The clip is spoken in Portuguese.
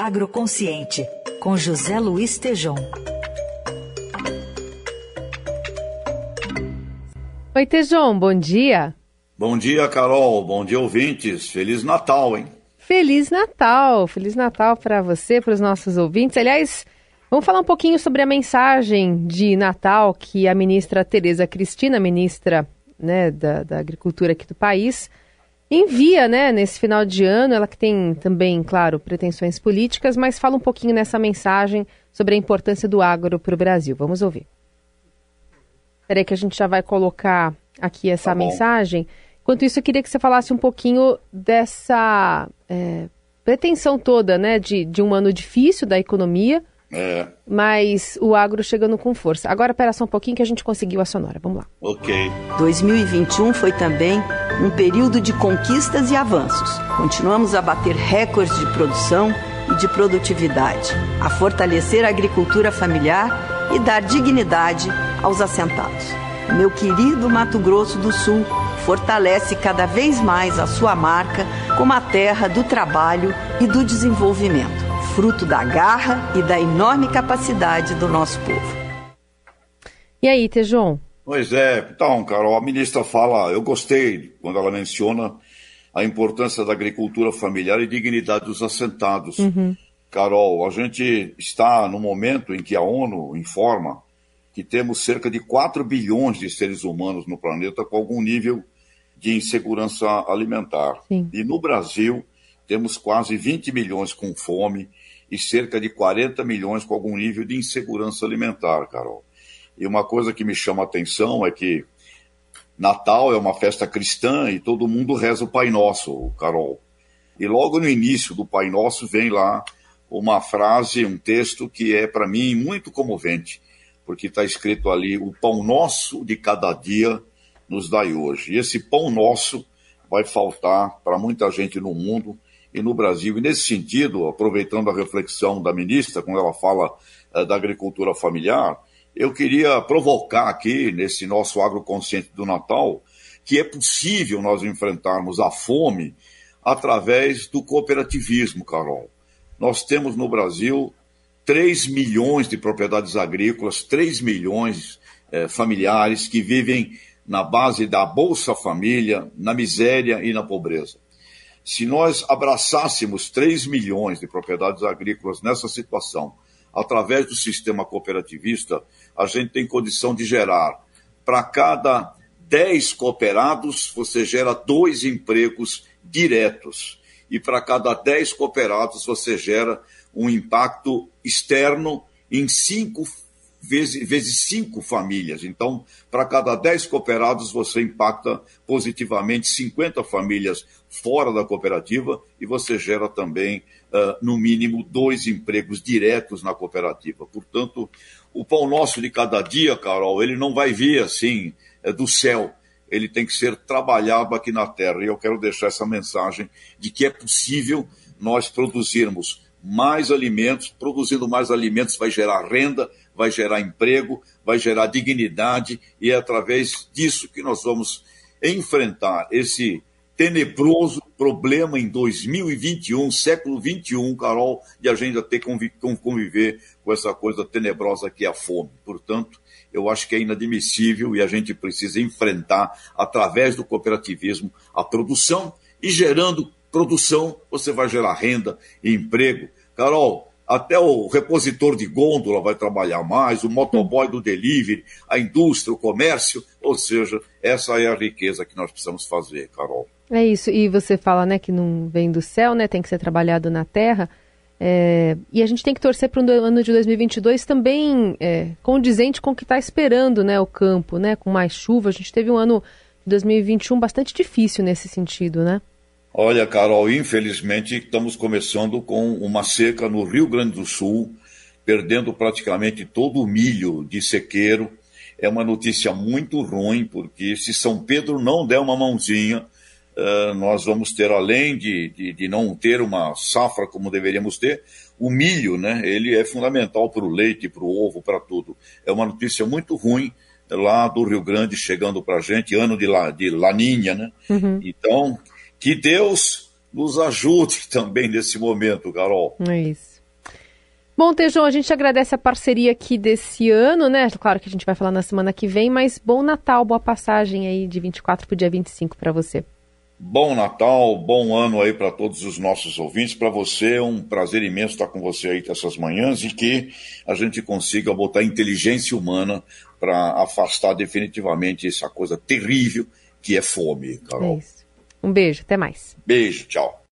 Agroconsciente, com José Luiz Tejom. Oi, Tejom, bom dia. Bom dia, Carol. Bom dia, ouvintes. Feliz Natal, hein? Feliz Natal. Feliz Natal para você, para os nossos ouvintes. Aliás, vamos falar um pouquinho sobre a mensagem de Natal que a ministra Tereza Cristina, ministra né, da, da Agricultura aqui do país, envia, né, nesse final de ano, ela que tem também, claro, pretensões políticas, mas fala um pouquinho nessa mensagem sobre a importância do agro para o Brasil. Vamos ouvir. Espera aí que a gente já vai colocar aqui essa tá mensagem. Enquanto isso, eu queria que você falasse um pouquinho dessa é, pretensão toda, né, de, de um ano difícil da economia, é. Mas o agro chegando com força. Agora, espera só um pouquinho que a gente conseguiu a sonora. Vamos lá. Ok. 2021 foi também um período de conquistas e avanços. Continuamos a bater recordes de produção e de produtividade, a fortalecer a agricultura familiar e dar dignidade aos assentados. Meu querido Mato Grosso do Sul fortalece cada vez mais a sua marca como a terra do trabalho e do desenvolvimento fruto da garra e da enorme capacidade do nosso povo. E aí, Tejon? Pois é, então, Carol, a ministra fala, eu gostei quando ela menciona a importância da agricultura familiar e dignidade dos assentados. Uhum. Carol, a gente está no momento em que a ONU informa que temos cerca de 4 bilhões de seres humanos no planeta com algum nível de insegurança alimentar. Sim. E no Brasil, temos quase 20 milhões com fome e cerca de 40 milhões com algum nível de insegurança alimentar, Carol. E uma coisa que me chama a atenção é que Natal é uma festa cristã e todo mundo reza o Pai Nosso, Carol. E logo no início do Pai Nosso vem lá uma frase, um texto que é para mim muito comovente, porque está escrito ali: o pão nosso de cada dia nos dai hoje. E esse pão nosso vai faltar para muita gente no mundo e no Brasil. E nesse sentido, aproveitando a reflexão da ministra, quando ela fala uh, da agricultura familiar, eu queria provocar aqui, nesse nosso agroconsciente do Natal, que é possível nós enfrentarmos a fome através do cooperativismo, Carol. Nós temos no Brasil 3 milhões de propriedades agrícolas, 3 milhões eh, familiares que vivem na base da Bolsa Família, na miséria e na pobreza. Se nós abraçássemos 3 milhões de propriedades agrícolas nessa situação, através do sistema cooperativista, a gente tem condição de gerar, para cada 10 cooperados, você gera dois empregos diretos. E para cada 10 cooperados, você gera um impacto externo em cinco vezes, vezes cinco famílias. Então, para cada 10 cooperados, você impacta positivamente 50 famílias fora da cooperativa e você gera também, uh, no mínimo, dois empregos diretos na cooperativa. Portanto, o pão nosso de cada dia, Carol, ele não vai vir assim é, do céu. Ele tem que ser trabalhado aqui na terra. E eu quero deixar essa mensagem de que é possível nós produzirmos mais alimentos, produzindo mais alimentos vai gerar renda, vai gerar emprego, vai gerar dignidade e é através disso que nós vamos enfrentar esse tenebroso problema em 2021, século 21, Carol, de a gente ter que conviver com essa coisa tenebrosa que é a fome. Portanto, eu acho que é inadmissível e a gente precisa enfrentar, através do cooperativismo, a produção e gerando produção, você vai gerar renda e emprego. Carol, até o repositor de gôndola vai trabalhar mais, o motoboy do delivery, a indústria, o comércio, ou seja, essa é a riqueza que nós precisamos fazer, Carol. É isso, e você fala né, que não vem do céu, né, tem que ser trabalhado na terra, é, e a gente tem que torcer para o ano de 2022 também é, condizente com o que está esperando né, o campo, né, com mais chuva. A gente teve um ano de 2021 bastante difícil nesse sentido, né? Olha, Carol, infelizmente estamos começando com uma seca no Rio Grande do Sul, perdendo praticamente todo o milho de sequeiro. É uma notícia muito ruim, porque se São Pedro não der uma mãozinha, uh, nós vamos ter, além de, de, de, não ter uma safra como deveríamos ter, o milho, né? Ele é fundamental para o leite, para o ovo, para tudo. É uma notícia muito ruim lá do Rio Grande chegando para a gente, ano de, la, de laninha, né? Uhum. Então, que Deus nos ajude também nesse momento, Carol. É isso. Bom, Tejão, a gente agradece a parceria aqui desse ano, né? Claro que a gente vai falar na semana que vem, mas bom Natal, boa passagem aí de 24 para o dia 25 para você. Bom Natal, bom ano aí para todos os nossos ouvintes. Para você é um prazer imenso estar com você aí essas manhãs e que a gente consiga botar inteligência humana para afastar definitivamente essa coisa terrível que é fome, Carol. É um beijo, até mais. Beijo, tchau.